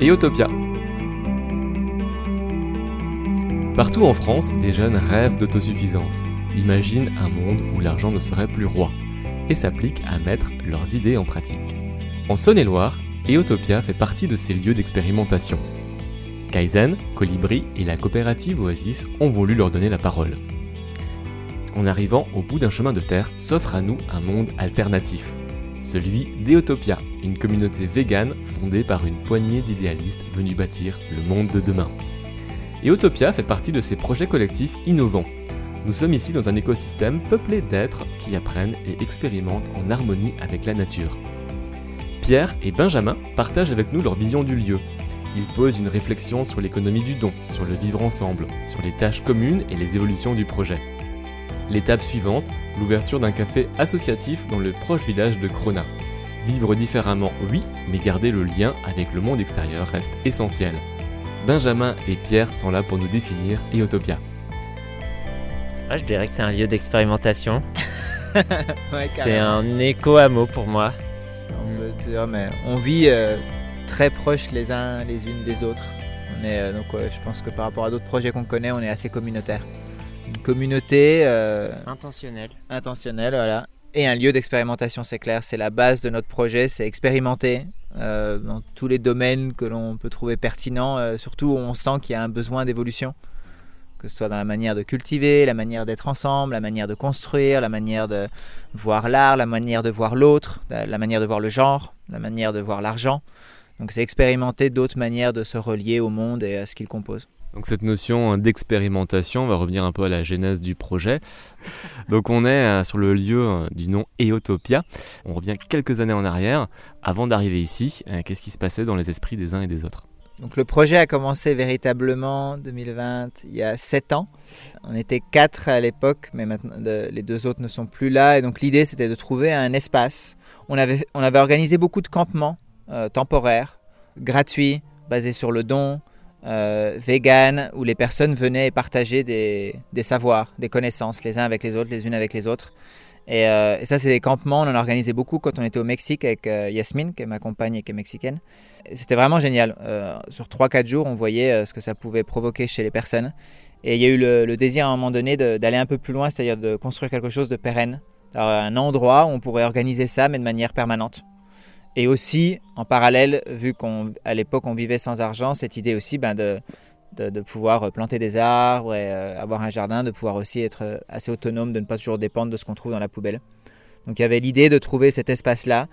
et. Partout en France, des jeunes rêvent d'autosuffisance, imaginent un monde où l'argent ne serait plus roi, et s'appliquent à mettre leurs idées en pratique. En Saône-et-Loire, Eotopia fait partie de ces lieux d'expérimentation. Kaizen, Colibri et la coopérative Oasis ont voulu leur donner la parole. En arrivant au bout d'un chemin de terre, s'offre à nous un monde alternatif, celui d'Eotopia, une communauté végane fondée par une poignée d'idéalistes venus bâtir le monde de demain. Eotopia fait partie de ces projets collectifs innovants. Nous sommes ici dans un écosystème peuplé d'êtres qui apprennent et expérimentent en harmonie avec la nature. Pierre et Benjamin partagent avec nous leur vision du lieu. Ils posent une réflexion sur l'économie du don, sur le vivre ensemble, sur les tâches communes et les évolutions du projet. L'étape suivante, l'ouverture d'un café associatif dans le proche village de Crona. Vivre différemment, oui, mais garder le lien avec le monde extérieur reste essentiel. Benjamin et Pierre sont là pour nous définir Eotopia. Ah, je dirais que c'est un lieu d'expérimentation. c'est un écho-hameau pour moi. On, mais on vit euh, très proches les uns les unes des autres. On est, euh, donc, je pense que par rapport à d'autres projets qu'on connaît, on est assez communautaire une communauté euh, intentionnelle. Intentionnelle, voilà. Et un lieu d'expérimentation, c'est clair. C'est la base de notre projet, c'est expérimenter euh, dans tous les domaines que l'on peut trouver pertinents, euh, surtout où on sent qu'il y a un besoin d'évolution. Que ce soit dans la manière de cultiver, la manière d'être ensemble, la manière de construire, la manière de voir l'art, la manière de voir l'autre, la manière de voir le genre, la manière de voir l'argent. Donc c'est expérimenter d'autres manières de se relier au monde et à ce qu'il compose. Donc cette notion d'expérimentation, on va revenir un peu à la genèse du projet. Donc on est euh, sur le lieu euh, du nom Eotopia. On revient quelques années en arrière. Avant d'arriver ici, euh, qu'est-ce qui se passait dans les esprits des uns et des autres? Donc le projet a commencé véritablement 2020, il y a 7 ans. On était quatre à l'époque, mais maintenant les deux autres ne sont plus là. Et donc l'idée c'était de trouver un espace. On avait organisé beaucoup de campements temporaires, gratuits, basés sur le don, euh, vegan où les personnes venaient partager des, savoirs, des connaissances les uns avec les autres, les unes avec les autres. Euh, et, ça, c'est des campements, on en a organisé beaucoup quand on était au Mexique avec euh, Yasmine, qui est ma compagne et qui est mexicaine. C'était vraiment génial. sur 3-4 jours, on voyait ce que ça pouvait provoquer chez les personnes. Et il y a eu le, désir à un moment donné d'aller un peu plus loin, c'est-à-dire de construire quelque chose de pérenne. Un endroit où on pourrait organiser ça, mais de manière permanente. Et aussi, en parallèle, vu qu'à l'époque on vivait sans argent, cette idée aussi ben, de, de, pouvoir planter des arbres et euh, avoir un jardin, de pouvoir aussi être assez autonome, de ne pas toujours dépendre de ce qu'on trouve dans la poubelle. Donc il y avait l'idée de trouver cet espace-là,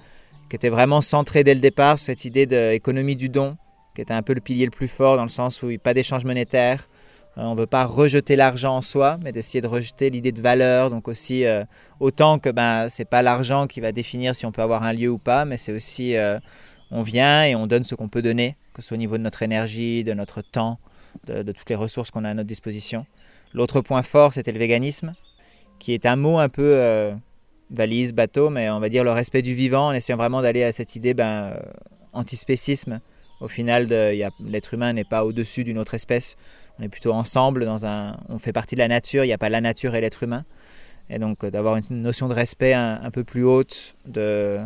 qui était vraiment centré dès le départ cette idée d'économie du don, qui était un peu le pilier le plus fort dans le sens où il n'y a pas d'échange monétaire, euh, on ne veut pas rejeter l'argent en soi, mais d'essayer de rejeter l'idée de valeur. Donc aussi, euh, autant que ben, ce n'est pas l'argent qui va définir si on peut avoir un lieu ou pas, mais c'est aussi, euh, on vient et on donne ce qu'on peut donner, que ce soit au niveau de notre énergie, de notre temps, de, toutes les ressources qu'on a à notre disposition. L'autre point fort, c'était le véganisme, qui est un mot un peu valise, bateau, mais on va dire le respect du vivant, en essayant vraiment d'aller à cette idée ben, antispécisme. Au final, l'être humain n'est pas au-dessus d'une autre espèce on est plutôt ensemble, on fait partie de la nature, il n'y a pas la nature et l'être humain. Et donc euh, d'avoir une notion de respect un, peu plus haute de,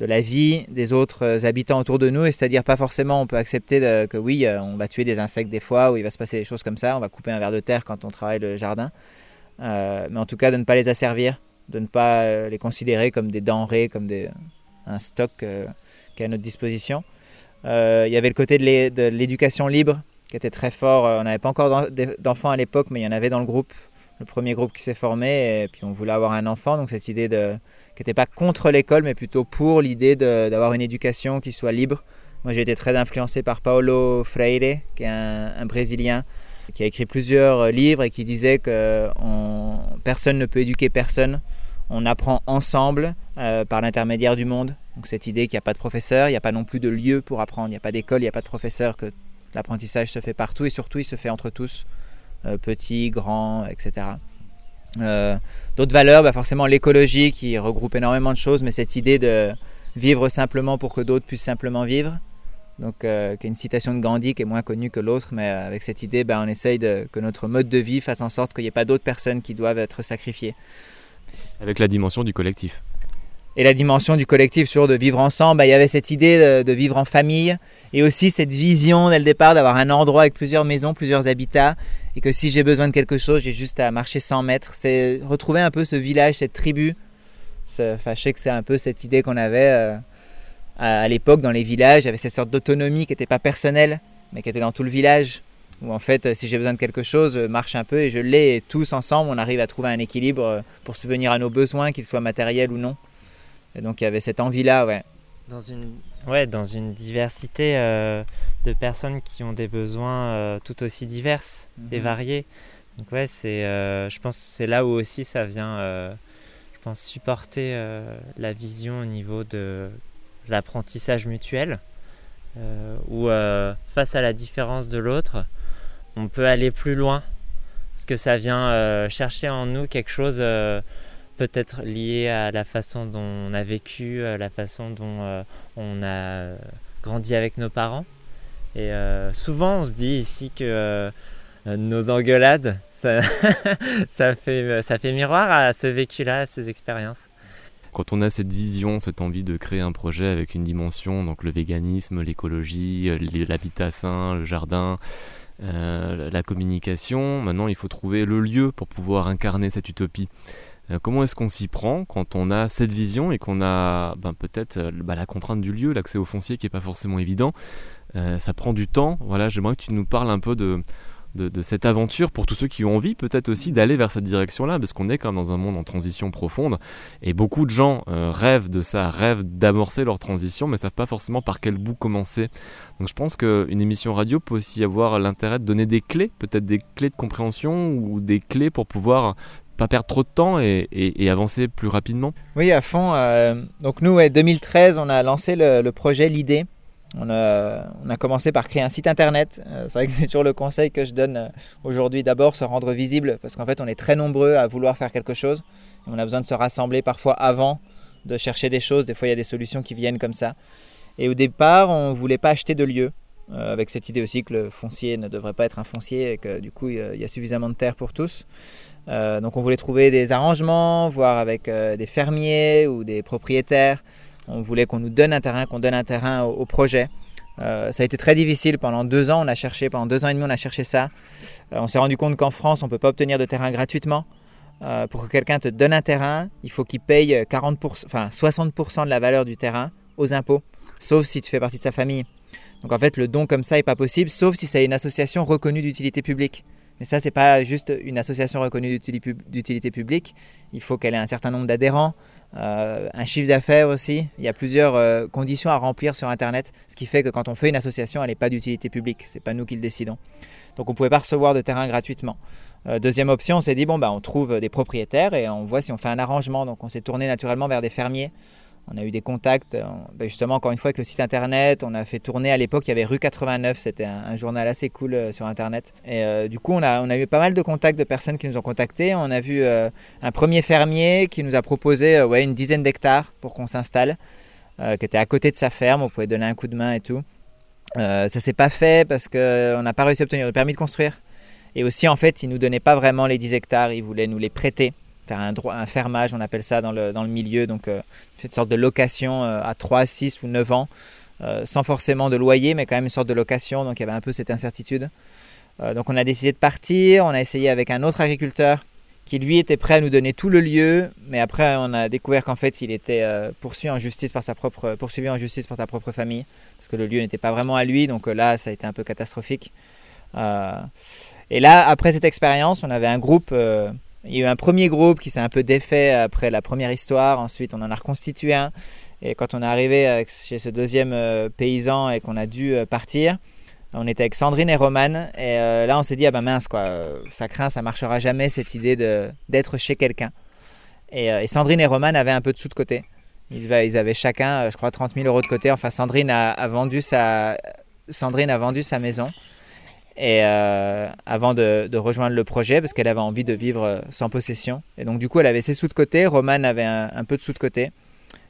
la vie des autres euh, habitants autour de nous, et c'est-à-dire pas forcément on peut accepter que oui, euh, on va tuer des insectes des fois, ou il va se passer des choses comme ça, on va couper un verre de terre quand on travaille le jardin, mais en tout cas de ne pas les asservir, de ne pas les considérer comme des denrées, comme un stock qui est à notre disposition. il y avait le côté de l'éducation libre, qui était très fort. Euh, on n'avait pas encore d'enfants à l'époque, mais il y en avait dans le groupe, le premier groupe qui s'est formé, et puis on voulait avoir un enfant, donc cette idée de, qui n'était pas contre l'école, mais plutôt pour l'idée d'avoir une éducation qui soit libre. Moi j'ai été très influencé par Paulo Freire, qui est un, Brésilien, qui a écrit plusieurs euh, livres et qui disait que personne ne peut éduquer personne, on apprend ensemble euh, par l'intermédiaire du monde. Donc cette idée qu'il n'y a pas de professeur, il n'y a pas non plus de lieu pour apprendre, il n'y a pas d'école, il n'y a pas de professeur, que L'apprentissage se fait partout et surtout il se fait entre tous, euh, petits, grands, etc. Euh, d'autres valeurs, bah forcément l'écologie qui regroupe énormément de choses, mais cette idée de vivre simplement pour que d'autres puissent simplement vivre. Donc, euh, qui est une citation de Gandhi qui est moins connue que l'autre, mais avec cette idée, bah, on essaye que notre mode de vie fasse en sorte qu'il n'y ait pas d'autres personnes qui doivent être sacrifiées. Avec la dimension du collectif. Et la dimension du collectif, toujours de vivre ensemble. Bah, il y avait cette idée de, vivre en famille et aussi cette vision dès le départ d'avoir un endroit avec plusieurs maisons, plusieurs habitats et que si j'ai besoin de quelque chose, j'ai juste à marcher 100 mètres. C'est retrouver un peu ce village, cette tribu. Je sais que c'est un peu cette idée qu'on avait euh, à, l'époque dans les villages. Il y avait cette sorte d'autonomie qui n'était pas personnelle, mais qui était dans tout le village. Où en fait, si j'ai besoin de quelque chose, marche un peu et je l'ai. Et tous ensemble, on arrive à trouver un équilibre euh, pour subvenir à nos besoins, qu'ils soient matériels ou non. Et donc il y avait cette envie-là, ouais. Dans une, ouais, dans une diversité euh, de personnes qui ont des besoins euh, tout aussi diverses et mhm. variés. Donc ouais, c'est, euh, je pense c'est là où aussi ça vient, je pense, supporter la vision au niveau de l'apprentissage mutuel, où face à la différence de l'autre, on peut aller plus loin, parce que ça vient chercher en nous quelque chose peut-être lié à la façon dont on a vécu, à la façon dont euh, on a grandi avec nos parents. Et euh, souvent, on se dit ici que euh, nos engueulades, ça fait miroir à ce vécu-là, à ces expériences. Quand on a cette vision, cette envie de créer un projet avec une dimension, donc le véganisme, l'écologie, l'habitat sain, le jardin, la communication, maintenant il faut trouver le lieu pour pouvoir incarner cette utopie. Euh, comment est-ce qu'on s'y prend quand on a cette vision et qu'on a ben, peut-être euh, bah, la contrainte du lieu, l'accès au foncier qui n'est pas forcément évident euh, Ça prend du temps. Voilà, j'aimerais que tu nous parles un peu de, de, cette aventure pour tous ceux qui ont envie peut-être aussi d'aller vers cette direction-là, parce qu'on est quand même dans un monde en transition profonde, et beaucoup de gens rêvent de ça, rêvent d'amorcer leur transition, mais ne savent pas forcément par quel bout commencer. Donc je pense qu'une émission radio peut aussi avoir l'intérêt de donner des clés, peut-être des clés de compréhension ou des clés pour pouvoir pas perdre trop de temps et, avancer plus rapidement Oui, à fond. Euh, donc nous, en 2013, on a lancé le, projet, l'idée. On a, on a, commencé par créer un site internet. Euh, c'est vrai que c'est toujours le conseil que je donne euh, aujourd'hui. D'abord, se rendre visible, parce qu'en fait, on est très nombreux à vouloir faire quelque chose. On a besoin de se rassembler parfois avant de chercher des choses. Des fois, il y a des solutions qui viennent comme ça. Et au départ, on ne voulait pas acheter de lieu, avec cette idée aussi que le foncier ne devrait pas être un foncier et que du coup, il y a suffisamment de terre pour tous. Euh, donc on voulait trouver des arrangements, voir avec euh, des fermiers ou des propriétaires. On voulait qu'on nous donne un terrain, qu'on donne un terrain au, projet. Euh, ça a été très difficile pendant deux ans. On a cherché pendant deux ans et demi, on a cherché ça. on s'est rendu compte qu'en France, on peut pas obtenir de terrain gratuitement. pour que quelqu'un te donne un terrain, il faut qu'il paye 40%, enfin 60% de la valeur du terrain aux impôts, sauf si tu fais partie de sa famille. Donc en fait, le don comme ça n'est pas possible, sauf si c'est une association reconnue d'utilité publique. Mais ça, c'est pas juste une association reconnue d'utilité publique. Il faut qu'elle ait un certain nombre d'adhérents, euh, un chiffre d'affaires aussi. Il y a plusieurs euh, conditions à remplir sur Internet, ce qui fait que quand on fait une association, elle n'est pas d'utilité publique. C'est pas nous qui le décidons. Donc on ne pouvait pas recevoir de terrain gratuitement. Euh, deuxième option, on s'est dit bon bah on trouve des propriétaires et on voit si on fait un arrangement. Donc on s'est tourné naturellement vers des fermiers on a eu des contacts, euh, ben justement, encore une fois, avec le site internet. On a fait tourner à l'époque, il y avait Rue 89, c'était un, journal assez cool euh, sur internet. Et euh, du coup, on a, eu pas mal de contacts de personnes qui nous ont contactés. On a vu un premier fermier qui nous a proposé une dizaine d'hectares pour qu'on s'installe, qui était à côté de sa ferme. On pouvait donner un coup de main et tout. ça s'est pas fait parce qu'on n'a pas réussi à obtenir le permis de construire. Et aussi, en fait, il nous donnait pas vraiment les 10 hectares, il voulait nous les prêter un, fermage, on appelle ça dans le, dans le milieu, donc euh, une sorte de location euh, à 3, 6 ou 9 ans, euh, sans forcément de loyer, mais quand même une sorte de location, donc il y avait un peu cette incertitude. donc on a décidé de partir, on a essayé avec un autre agriculteur qui lui était prêt à nous donner tout le lieu, mais après on a découvert qu'en fait il était poursuivi en justice par sa propre poursuivi en justice par sa propre famille, parce que le lieu n'était pas vraiment à lui, donc là ça a été un peu catastrophique. et là après cette expérience, on avait un groupe il y a eu un premier groupe qui s'est un peu défait après la première histoire. Ensuite, on en a reconstitué un. Et quand on est arrivé chez ce deuxième euh, paysan et qu'on a dû euh, partir, on était avec Sandrine et Romane. Et euh, là, on s'est dit, ah ben mince, quoi, ça craint, ça marchera jamais cette idée d'être chez quelqu'un. Et, Sandrine et Romane avaient un peu de sous de côté. Ils, avaient chacun, je crois, 30 000 euros de côté. Enfin, Sandrine a, vendu, sa, Sandrine a vendu sa maison et euh, avant de, rejoindre le projet parce qu'elle avait envie de vivre euh, sans possession. Et donc du coup, elle avait ses sous de côté, Roman avait un, peu de sous de côté.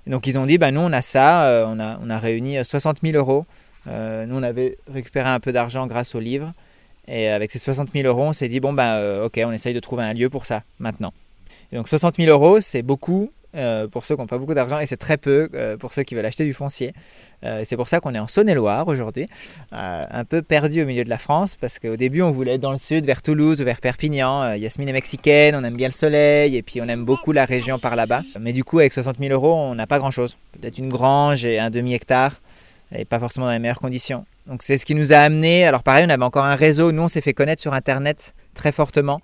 Donc ils ont dit, bah, nous on a ça, euh, on, a, on a réuni 60 000 euros. nous on avait récupéré un peu d'argent grâce au livre. Et avec ces 60 000 euros, on s'est dit, bon ben ok, on essaye de trouver un lieu pour ça maintenant. donc 60 000 euros, c'est beaucoup euh, pour ceux qui n'ont pas beaucoup d'argent et c'est très peu euh, pour ceux qui veulent acheter du foncier. Euh, c'est pour ça qu'on est en Saône-et-Loire aujourd'hui, un peu perdu au milieu de la France parce qu'au début on voulait être dans le sud, vers Toulouse ou vers Perpignan. Yasmine est mexicaine, on aime bien le soleil et puis on aime beaucoup la région par là-bas. Mais du coup avec 60 000 euros on n'a pas grand-chose. Peut-être une grange et un demi-hectare et pas forcément dans les meilleures conditions. Donc c'est ce qui nous a amené. Alors pareil on avait encore un réseau, nous on s'est fait connaître sur Internet très fortement.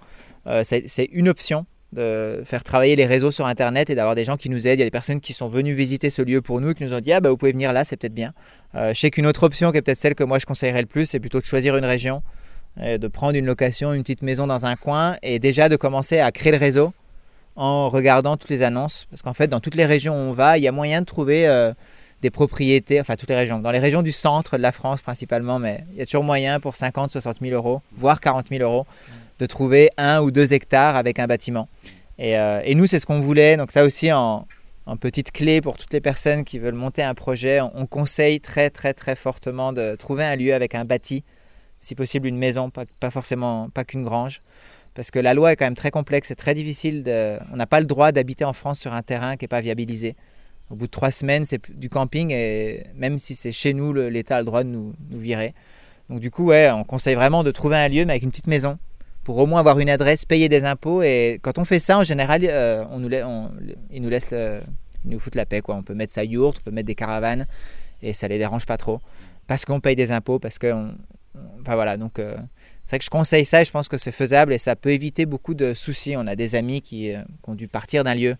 c'est une option de faire travailler les réseaux sur Internet et d'avoir des gens qui nous aident. Il y a des personnes qui sont venues visiter ce lieu pour nous, qui nous ont dit Ah, bah, vous pouvez venir là, c'est peut-être bien. Euh, je sais qu'une autre option, qui est peut-être celle que moi je conseillerais le plus, c'est plutôt de choisir une région, de prendre une location, une petite maison dans un coin et déjà de commencer à créer le réseau en regardant toutes les annonces. Parce qu'en fait, dans toutes les régions où on va, il y a moyen de trouver euh, des propriétés, enfin toutes les régions, dans les régions du centre de la France principalement, mais il y a toujours moyen pour 50, 60 000 euros, voire 40 000 euros de trouver un ou deux hectares avec un bâtiment. Et, euh, nous, c'est ce qu'on voulait. Donc ça aussi, en, petite clé pour toutes les personnes qui veulent monter un projet, on, conseille très très très fortement de trouver un lieu avec un bâti, si possible une maison, pas, forcément pas qu'une grange. Parce que la loi est quand même très complexe, c'est très difficile. On n'a pas le droit d'habiter en France sur un terrain qui n'est pas viabilisé. Au bout de trois semaines, c'est du camping et même si c'est chez nous, l'État a le droit de nous, nous virer. Donc du coup, ouais, on conseille vraiment de trouver un lieu mais avec une petite maison pour au moins avoir une adresse, payer des impôts. Et quand on fait ça, en général, euh, on nous, on, ils nous laissent, ils nous foutent la paix. Quoi. On peut mettre sa yourte, on peut mettre des caravanes, et ça les dérange pas trop. Parce qu'on paye des impôts, parce que... enfin voilà, donc... Euh, c'est vrai que je conseille ça et je pense que c'est faisable et ça peut éviter beaucoup de soucis. On a des amis qui, euh, qui ont dû partir d'un lieu.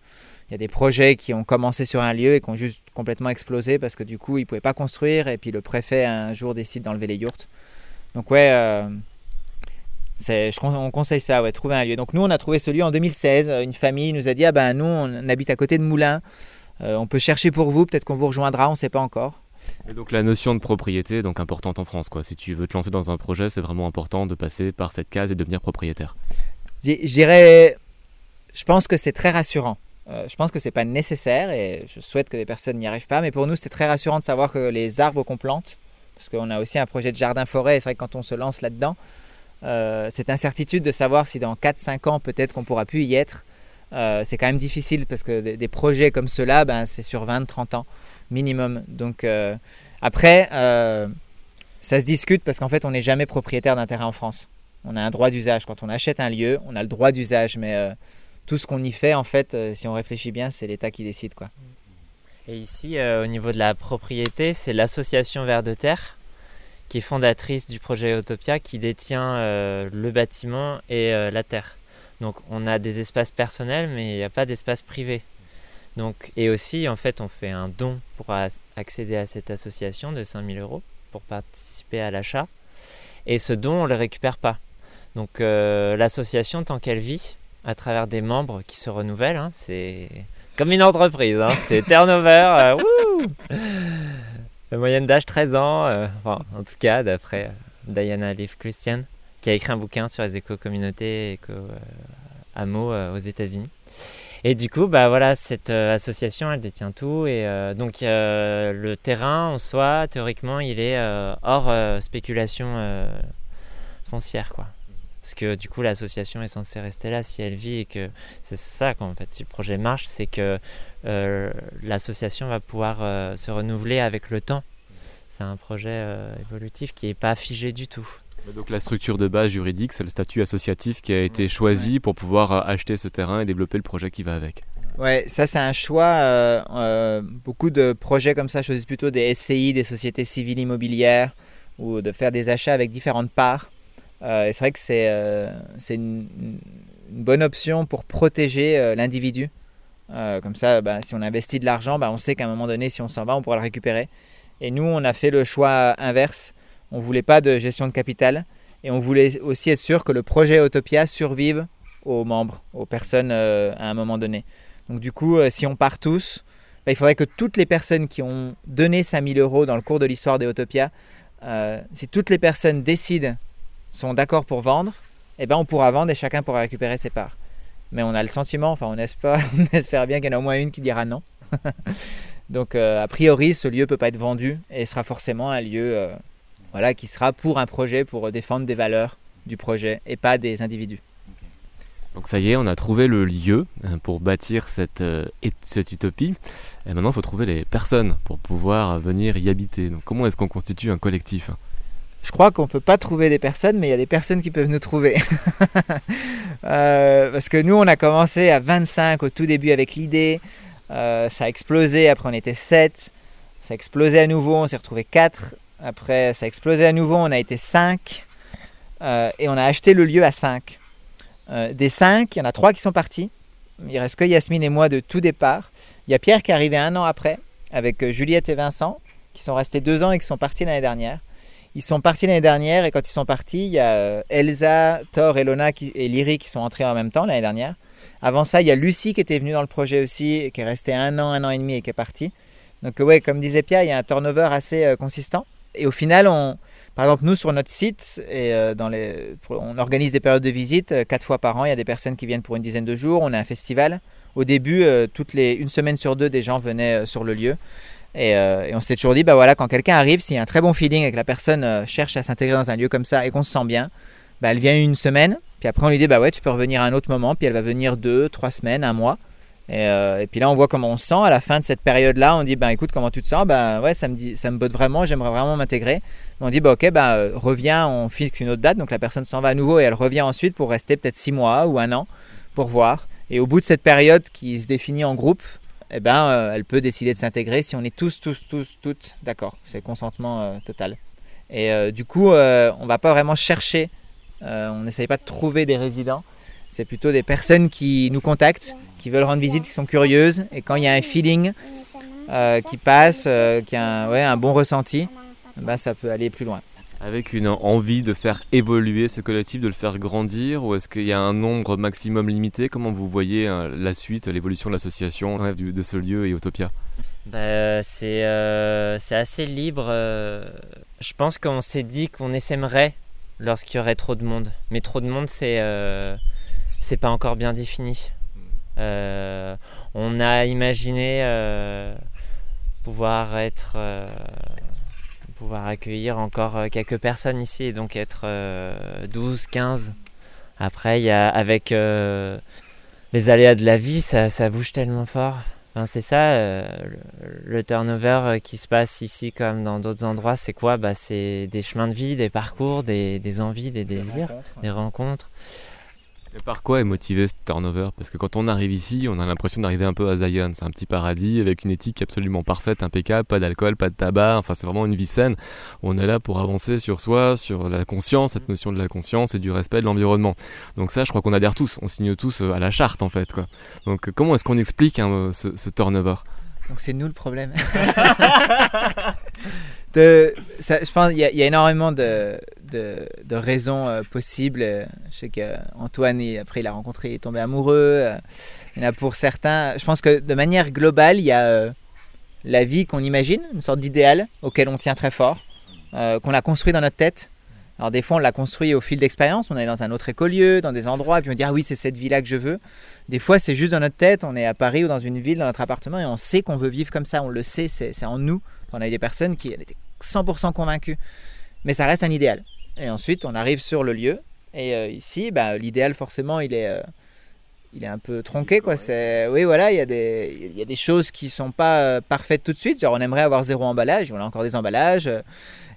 Il y a des projets qui ont commencé sur un lieu et qui ont juste complètement explosé parce que du coup ils ne pouvaient pas construire et puis le préfet un jour décide d'enlever les yurts. Donc ouais, je, on conseille ça, ouais, trouver un lieu. Donc nous, on a trouvé ce lieu en 2016. Une famille nous a dit, ah ben nous, on habite à côté de Moulins. Euh, on peut chercher pour vous, peut-être qu'on vous rejoindra, on ne sait pas encore. Et donc la notion de propriété est donc importante en France. Quoi. Si tu veux te lancer dans un projet, c'est vraiment important de passer par cette case et devenir propriétaire. Je dirais, je pense que c'est très rassurant. Euh, je pense que c'est pas nécessaire et je souhaite que les personnes n'y arrivent pas, mais pour nous c'est très rassurant de savoir que les arbres qu'on plante, parce qu'on a aussi un projet de jardin-forêt, et c'est vrai que quand on se lance là-dedans, euh, cette incertitude de savoir si dans 4-5 ans peut-être qu'on pourra plus y être, euh, c'est quand même difficile parce que des, projets comme ceux-là, ben, c'est sur 20-30 ans minimum. Donc euh, après, ça se discute parce qu'en fait on n'est jamais propriétaire d'un terrain en France. On a un droit d'usage. Quand on achète un lieu, on a le droit d'usage, mais tout ce qu'on y fait, en fait, si on réfléchit bien, c'est l'État qui décide. quoi. Et ici, au niveau de la propriété, c'est l'association Vert de Terre qui est fondatrice du projet Utopia, qui détient euh, le bâtiment et euh, la terre. Donc on a des espaces personnels, mais il n'y a pas d'espace privé. Donc, et aussi, en fait, on fait un don pour accéder à cette association de 5000 euros pour participer à l'achat. Et ce don, on ne le récupère pas. Donc euh, l'association, tant qu'elle vit, à travers des membres qui se renouvellent, hein, c'est comme une entreprise, hein, c'est turnover. La moyenne d'âge 13 ans, euh, en tout cas d'après euh, Diana Leaf Christian, qui a écrit un bouquin sur les éco-communautés, éco-hameaux euh, aux États-Unis. Et du coup, bah voilà, cette association, elle détient tout. Et donc, le terrain en soi, théoriquement, il est hors spéculation foncière, quoi. Parce que du coup, l'association est censée rester là si elle vit et que c'est ça, qu'en fait, si le projet marche, c'est que euh, l'association va pouvoir euh, se renouveler avec le temps. C'est un projet euh, évolutif qui n'est pas figé du tout. Donc la structure de base juridique, c'est le statut associatif qui a été choisi pour pouvoir acheter ce terrain et développer le projet qui va avec. Ouais, ça c'est un choix. beaucoup de projets comme ça choisissent plutôt des SCI, des sociétés civiles immobilières, ou de faire des achats avec différentes parts. C'est vrai que c'est une, une, bonne option pour protéger l'individu euh, comme ça, bah, si on investit de l'argent, bah, on sait qu'à un moment donné, si on s'en va, on pourra le récupérer. Et nous, on a fait le choix inverse. On voulait pas de gestion de capital et on voulait aussi être sûr que le projet Utopia survive aux membres, aux personnes euh, à un moment donné. Donc du coup, euh, si on part tous, bah, il faudrait que toutes les personnes qui ont donné 5000 euros dans le cours de l'histoire des Utopia, si toutes les personnes décident, sont d'accord pour vendre, eh ben on pourra vendre et chacun pourra récupérer ses parts. Mais on a le sentiment, enfin on espère, bien qu'il y en a au moins une qui dira non. Donc euh, a priori ce lieu peut pas être vendu et sera forcément un lieu euh, voilà, qui sera pour un projet, pour défendre des valeurs du projet et pas des individus. Donc ça y est, on a trouvé le lieu hein, pour bâtir cette, euh, cette utopie. Et maintenant, il faut trouver les personnes pour pouvoir venir y habiter. Donc comment est-ce qu'on constitue un collectif? Je crois qu'on ne peut pas trouver des personnes, mais il y a des personnes qui peuvent nous trouver. Euh, parce que nous, on a commencé à 25 au tout début avec l'idée. Euh, ça a explosé, après on était 7. Ça a explosé à nouveau, on s'est retrouvé 4. Après, ça a explosé à nouveau, on a été 5. et on a acheté le lieu à 5. Euh, des cinq, il y en a trois qui sont partis. Il reste que Yasmine et moi de tout départ. Il y a Pierre qui est arrivé un an après, avec euh, Juliette et Vincent, qui sont restés deux ans et qui sont partis l'année dernière. Ils sont partis l'année dernière et quand ils sont partis, il y a euh, Elsa, Thor, Elona et Lyri qui sont entrés en même temps l'année dernière. Avant ça, il y a Lucie qui était venue dans le projet aussi, qui est restée un an, un an et demi et qui est partie. Donc ouais, comme disait Pierre, il y a un turnover assez consistant. Et au final, on, par exemple, nous, sur notre site, et, euh, dans les, on organise des périodes de visite. Euh, quatre fois par an, il y a des personnes qui viennent pour une dizaine de jours. On a un festival. Au début, euh, toutes les, une semaine sur deux, des gens venaient sur le lieu. Et, on s'était toujours dit, bah voilà, quand quelqu'un arrive, s'il y a un très bon feeling et que la personne cherche à s'intégrer dans un lieu comme ça et qu'on se sent bien, bah, elle vient une semaine. Puis après, on lui dit, bah ouais, tu peux revenir à un autre moment. Puis elle va venir deux, trois semaines, un mois. Et, puis là, on voit comment on se sent. À la fin de cette période-là, on dit, bah écoute, comment tu te sens? Bah ouais, ça me, ça me botte vraiment, j'aimerais vraiment m'intégrer. On dit, bah, ok, bah, euh, reviens, on fixe une autre date. Donc la personne s'en va à nouveau et elle revient ensuite pour rester peut-être six mois ou un an pour voir. Et au bout de cette période qui se définit en groupe, eh ben, euh, elle peut décider de s'intégrer si on est tous, tous, tous, toutes d'accord. C'est consentement euh, total. Et du coup, on va pas vraiment chercher, on n'essaye pas de trouver des résidents. C'est plutôt des personnes qui nous contactent, qui veulent rendre visite, qui sont curieuses. Et quand il y a un feeling qui passe, qui a ouais, un bon ressenti, bah, ça peut aller plus loin. Avec une envie de faire évoluer ce collectif, de le faire grandir, ou est-ce qu'il y a un nombre maximum limité? Comment vous voyez hein, la suite, l'évolution de l'association, de ce lieu et Utopia? Bah, euh, C'est assez libre. Euh, je pense qu'on s'est dit qu'on essaimerait lorsqu'il y aurait trop de monde. Mais trop de monde, c'est euh, c'est pas encore bien défini. on a imaginé pouvoir être pouvoir accueillir encore euh, quelques personnes ici et donc être 12, euh, 15. Après, y a, avec euh, les aléas de la vie, ça, ça bouge tellement fort. Enfin, c'est ça, le, turnover qui se passe ici comme dans d'autres endroits, c'est quoi? Bah, C'est des chemins de vie, des parcours, des, des envies, des, désirs, des rencontres. Par quoi est motivé ce turnover? Parce que quand on arrive ici, on a l'impression d'arriver un peu à Zion. C'est un petit paradis avec une éthique absolument parfaite, impeccable, pas d'alcool, pas de tabac. Enfin, c'est vraiment une vie saine. On est là pour avancer sur soi, sur la conscience, cette notion de la conscience et du respect de l'environnement. Donc ça, je crois qu'on adhère tous. On signe tous euh, à la charte en fait. Quoi. Donc comment est-ce qu'on explique hein, ce, turnover? Donc c'est nous le problème. de, je pense qu'il y, y, a énormément de de, raisons euh, possibles. Je sais qu'Antoine, après, il a rencontré, il est tombé amoureux. Euh, il y en a pour certains. Je pense que de manière globale, il y a euh, la vie qu'on imagine, une sorte d'idéal auquel on tient très fort, qu'on a construit dans notre tête. Alors des fois, on l'a construit au fil d'expérience. On est dans un autre écolieu, dans des endroits, et puis on dit ah oui, c'est cette vie-là que je veux. Des fois, c'est juste dans notre tête. On est à Paris ou dans une ville, dans notre appartement, et on sait qu'on veut vivre comme ça. On le sait, c'est en nous. On a eu des personnes qui étaient 100% convaincues, mais ça reste un idéal. Et ensuite, on arrive sur le lieu. Et euh, ici, bah, l'idéal, forcément, il est, euh, il est un peu tronqué. Quoi. C'est, oui, voilà, il y, a des, il y a des choses qui sont pas euh, parfaites tout de suite. Genre, on aimerait avoir zéro emballage. On a encore des emballages.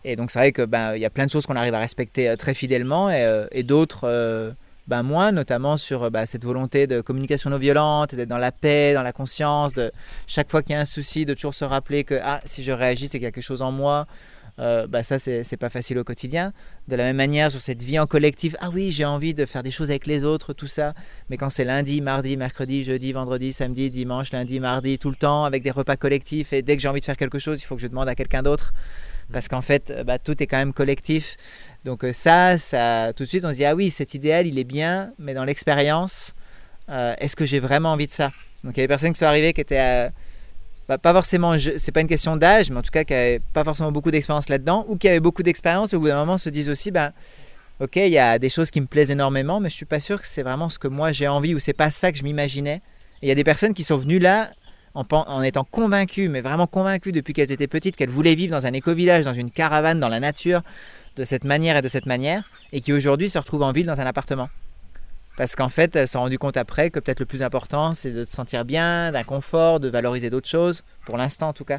et donc, c'est vrai que bah, y a plein de choses qu'on arrive à respecter très fidèlement et, et d'autres bah, moins, notamment sur bah, cette volonté de communication non violente, d'être dans la paix, dans la conscience, de chaque fois qu'il y a un souci, de toujours se rappeler que ah, si je réagis, c'est quelque chose en moi. Euh, bah ça c'est pas facile au quotidien. De la même manière sur cette vie en collectif, ah oui j'ai envie de faire des choses avec les autres, tout ça, mais quand c'est lundi, mardi, mercredi, jeudi, vendredi, samedi, dimanche, lundi, mardi, tout le temps avec des repas collectifs et dès que j'ai envie de faire quelque chose, il faut que je demande à quelqu'un d'autre parce qu'en fait bah, tout est quand même collectif. Donc euh, ça, ça, tout de suite on se dit ah oui cet idéal il est bien, mais dans l'expérience, euh, est-ce que j'ai vraiment envie de ça? Donc il y a des personnes qui sont arrivées qui étaient bah, pas forcément, c'est pas une question d'âge, mais en tout cas qui n'avaient pas forcément beaucoup d'expérience là-dedans, ou qui avaient beaucoup d'expérience, au bout d'un moment se disent aussi, ben, ok, il y a des choses qui me plaisent énormément, mais je suis pas sûr que c'est vraiment ce que moi j'ai envie, ou c'est pas ça que je m'imaginais. il y a des personnes qui sont venues là en, en étant convaincues, mais vraiment convaincues depuis qu'elles étaient petites, qu'elles voulaient vivre dans un éco-village, dans une caravane, dans la nature, de cette manière et de cette manière, et qui aujourd'hui se retrouvent en ville dans un appartement. Parce qu'en fait, elles se sont rendues compte après que peut-être le plus important, c'est de se sentir bien, d'un confort, de valoriser d'autres choses, pour l'instant en tout cas.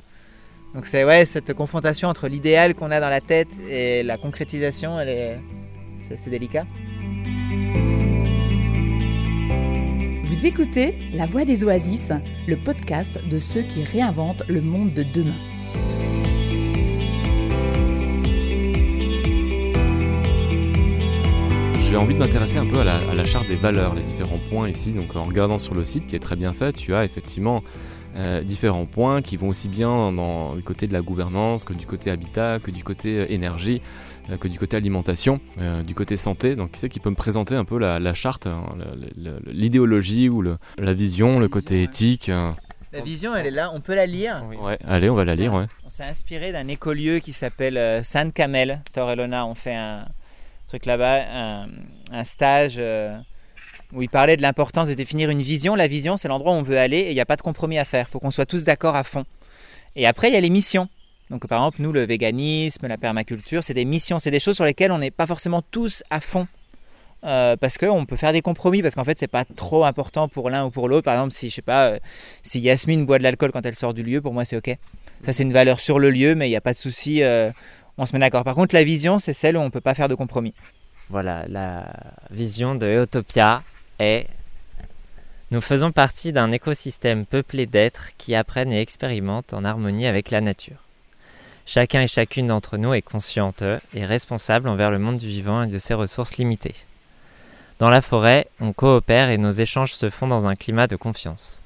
Donc c'est ouais, cette confrontation entre l'idéal qu'on a dans la tête et la concrétisation, elle est, c'est, délicat. Vous écoutez La Voix des Oasis, le podcast de ceux qui réinventent le monde de demain. J'ai envie de m'intéresser un peu à la, à la charte des valeurs, les différents points ici. Donc en regardant sur le site qui est très bien fait, tu as effectivement euh, différents points qui vont aussi bien dans, du côté de la gouvernance que du côté habitat, que du côté euh, énergie, euh, que du côté alimentation, euh, du côté santé. Donc qui c'est qui peut me présenter un peu la, la charte, hein, l'idéologie ou le- la vision, le côté éthique euh? La vision, elle est là, on peut la lire? Oui. Ouais, allez, on va la lire. Ouais. On s'est inspiré d'un écolieu qui s'appelle San Camel. Torellona, on fait un truc là-bas, un, stage euh, où il parlait de l'importance de définir une vision. La vision, c'est l'endroit où on veut aller et il n'y a pas de compromis à faire. Il faut qu'on soit tous d'accord à fond. Et après, il y a les missions. Donc, par exemple, nous, le véganisme, la permaculture, c'est des missions, c'est des choses sur lesquelles on n'est pas forcément tous à fond. Euh, parce qu'on peut faire des compromis, parce qu'en fait, c'est pas trop important pour l'un ou pour l'autre. Par exemple, si, je sais pas, euh, si Yasmine boit de l'alcool quand elle sort du lieu, pour moi, c'est OK. Ça, c'est une valeur sur le lieu, mais il n'y a pas de souci. euh, on se met d'accord. Par contre, la vision, c'est celle où on ne peut pas faire de compromis. Voilà, la vision de Eutopia est Nous faisons partie d'un écosystème peuplé d'êtres qui apprennent et expérimentent en harmonie avec la nature. Chacun et chacune d'entre nous est consciente et responsable envers le monde du vivant et de ses ressources limitées. Dans la forêt, on coopère et nos échanges se font dans un climat de confiance.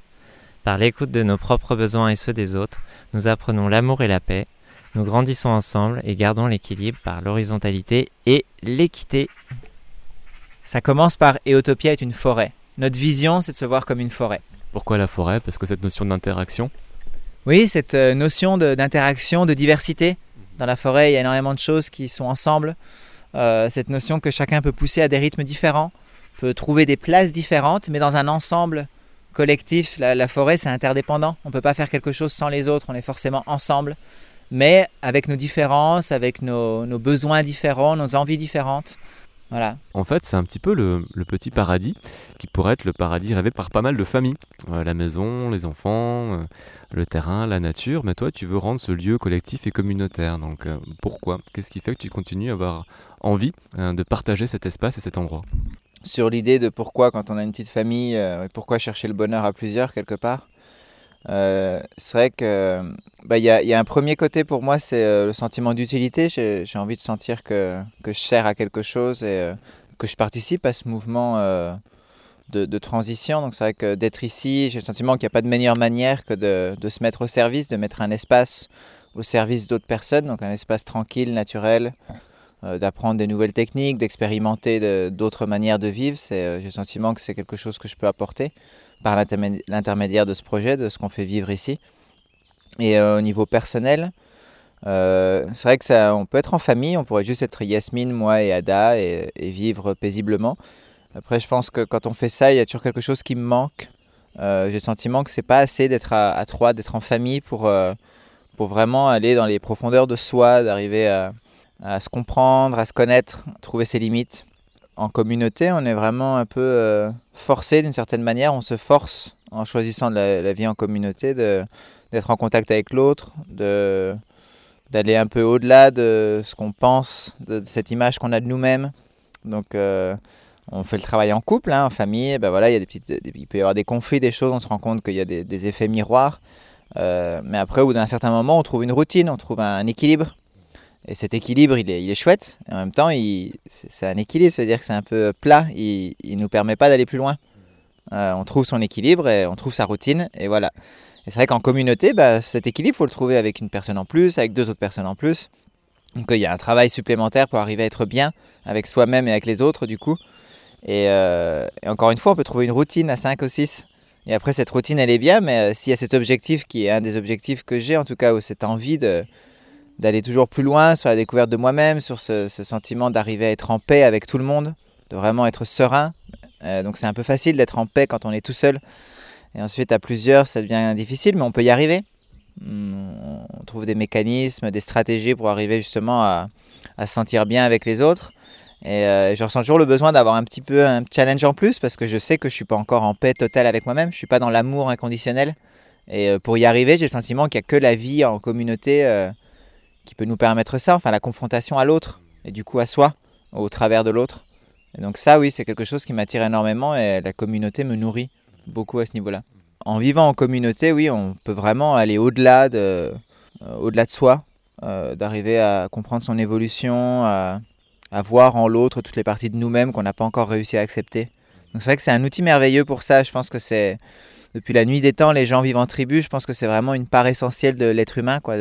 Par l'écoute de nos propres besoins et ceux des autres, nous apprenons l'amour et la paix, nous grandissons ensemble et gardons l'équilibre par l'horizontalité et l'équité. Ça commence par Eutopia est une forêt. Notre vision, c'est de se voir comme une forêt. Pourquoi la forêt? Parce que cette notion d'interaction? Oui, cette euh, notion de- d'interaction, de, diversité. Dans la forêt, il y a énormément de choses qui sont ensemble. Euh, cette notion que chacun peut pousser à des rythmes différents, peut trouver des places différentes, mais dans un ensemble collectif. La, la forêt, c'est interdépendant. On ne peut pas faire quelque chose sans les autres. On est forcément ensemble. Mais avec nos différences, avec nos, nos besoins différents, nos envies différentes. Voilà. En fait, c'est un petit peu le, le petit paradis qui pourrait être le paradis rêvé par pas mal de familles. Euh, la maison, les enfants, euh, le terrain, la nature. Mais toi, tu veux rendre ce lieu collectif et communautaire. Donc euh, pourquoi? Qu'est-ce qui fait que tu continues à avoir envie euh, de partager cet espace et cet endroit? Sur l'idée de pourquoi, quand on a une petite famille, euh, pourquoi chercher le bonheur à plusieurs quelque part? Euh, c'est vrai que bah, y, y a un premier côté pour moi, c'est euh, le sentiment d'utilité. J'ai envie de sentir que, que je sers à quelque chose et euh, que je participe à ce mouvement de, transition. Donc c'est vrai que d'être ici, j'ai le sentiment qu'il n'y a pas de meilleure manière que de, de se mettre au service, de mettre un espace au service d'autres personnes, donc un espace tranquille, naturel, d'apprendre des nouvelles techniques, d'expérimenter de- d'autres manières de vivre. J'ai le sentiment que c'est quelque chose que je peux apporter par l'intermé- l'intermédiaire de ce projet, de ce qu'on fait vivre ici. Et euh, au niveau personnel, euh, c'est vrai que ça, on peut être en famille, on pourrait juste être Yasmine, moi et Ada et, vivre paisiblement. Après, je pense que quand on fait ça, il y a toujours quelque chose qui me manque. Euh, j'ai le sentiment que c'est pas assez d'être à, trois, d'être en famille pour, pour vraiment aller dans les profondeurs de soi, d'arriver à se comprendre, à se connaître, trouver ses limites. En communauté, on est vraiment un peu euh, forcé d'une certaine manière. On se force en choisissant la, vie en communauté d'être en contact avec l'autre, d'aller un peu au-delà de ce qu'on pense, de, cette image qu'on a de nous-mêmes. Donc, euh, on fait le travail en couple, hein, en famille. Ben voilà, il des peut y avoir des conflits, des choses. On se rend compte qu'il y a des, des effets miroirs. Euh, mais après, au bout d'un certain moment, on trouve une routine, on trouve un, équilibre. Et cet équilibre, il est, il est chouette. Et en même temps, c'est un équilibre, c'est-à-dire que c'est un peu plat. Il ne nous permet pas d'aller plus loin. Euh, on trouve son équilibre et on trouve sa routine. Et voilà. Et c'est vrai qu'en communauté, bah, cet équilibre, il faut le trouver avec une personne en plus, avec deux autres personnes en plus. Donc il y a un travail supplémentaire pour arriver à être bien avec soi-même et avec les autres, du coup. Et, euh, encore une fois, on peut trouver une routine à 5 ou 6. Et après, cette routine, elle est bien, mais euh, s'il y a cet objectif qui est un des objectifs que j'ai, en tout cas, ou cette envie de, d'aller toujours plus loin sur la découverte de moi-même, sur ce, sentiment d'arriver à être en paix avec tout le monde, de vraiment être serein. Euh, donc c'est un peu facile d'être en paix quand on est tout seul. Et ensuite, à plusieurs, ça devient difficile, mais on peut y arriver. Hum, On trouve des mécanismes, des stratégies pour arriver justement à, se sentir bien avec les autres. Et euh, je ressens toujours le besoin d'avoir un petit peu un challenge en plus parce que je sais que je suis pas encore en paix totale avec moi-même. Je suis pas dans l'amour inconditionnel. Et euh, pour y arriver, j'ai le sentiment qu'il n'y a que la vie en communauté euh, qui peut nous permettre ça, enfin la confrontation à l'autre et du coup à soi au travers de l'autre. Et donc ça, oui, c'est quelque chose qui m'attire énormément et la communauté me nourrit beaucoup à ce niveau-là. En vivant en communauté, oui, on peut vraiment aller au-delà de, au-delà de soi, d'arriver à comprendre son évolution, à à voir en l'autre toutes les parties de nous-mêmes qu'on n'a pas encore réussi à accepter. Donc c'est vrai que c'est un outil merveilleux pour ça. Je pense que c'est depuis la nuit des temps, les gens vivent en tribu. Je pense que c'est vraiment une part essentielle de l'être humain, quoi,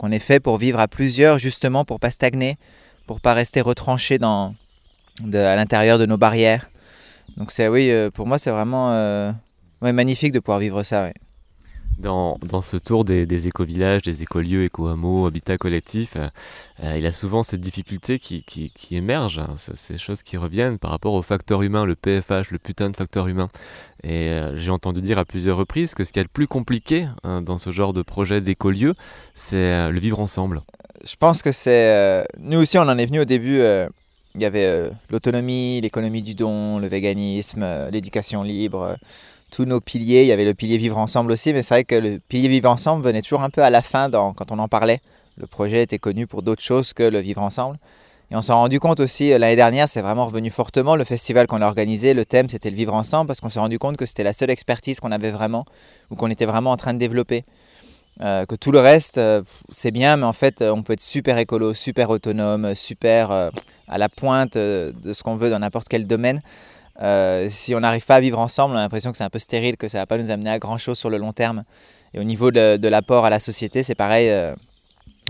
qu'on est fait pour vivre à plusieurs, justement pour pas stagner, pour pas rester retranché dans, à l'intérieur de nos barrières. Donc c'est oui, euh, pour moi c'est vraiment euh, magnifique de pouvoir vivre ça. Dans, ce tour des, des éco-villages, des écolieux, éco-hameaux, habitats collectifs, euh, euh, il a souvent cette difficulté qui, qui, émergent, hein, ces choses qui reviennent par rapport au facteur humain, le PFH, le putain de facteur humain. Et euh, j'ai entendu dire à plusieurs reprises que ce qui est le plus compliqué hein, dans ce genre de projet d'écolieux, c'est le vivre ensemble. Je pense que c'est... nous aussi, on en est venu au début il y avait l'autonomie, l'économie du don, le véganisme, l'éducation libre, tous nos piliers. Il y avait le pilier vivre ensemble aussi, mais c'est vrai que le pilier vivre ensemble venait toujours un peu à la fin quand on en parlait. Le projet était connu pour d'autres choses que le vivre ensemble. Et on s'est rendu compte aussi, euh, l'année dernière, c'est vraiment revenu fortement. Le festival qu'on a organisé, le thème, c'était le vivre ensemble, parce qu'on s'est rendu compte que c'était la seule expertise qu'on avait vraiment, ou qu'on était vraiment en train de développer. Euh, que tout le reste, euh, c'est bien, mais en fait, on peut être super écolo, super autonome, super à la pointe de ce qu'on veut dans n'importe quel domaine. Euh, si on n'arrive pas à vivre ensemble, on a l'impression que c'est un peu stérile, que ça ne va pas nous amener à grand chose sur le long terme. Et au niveau de, l'apport à la société, c'est pareil. Euh,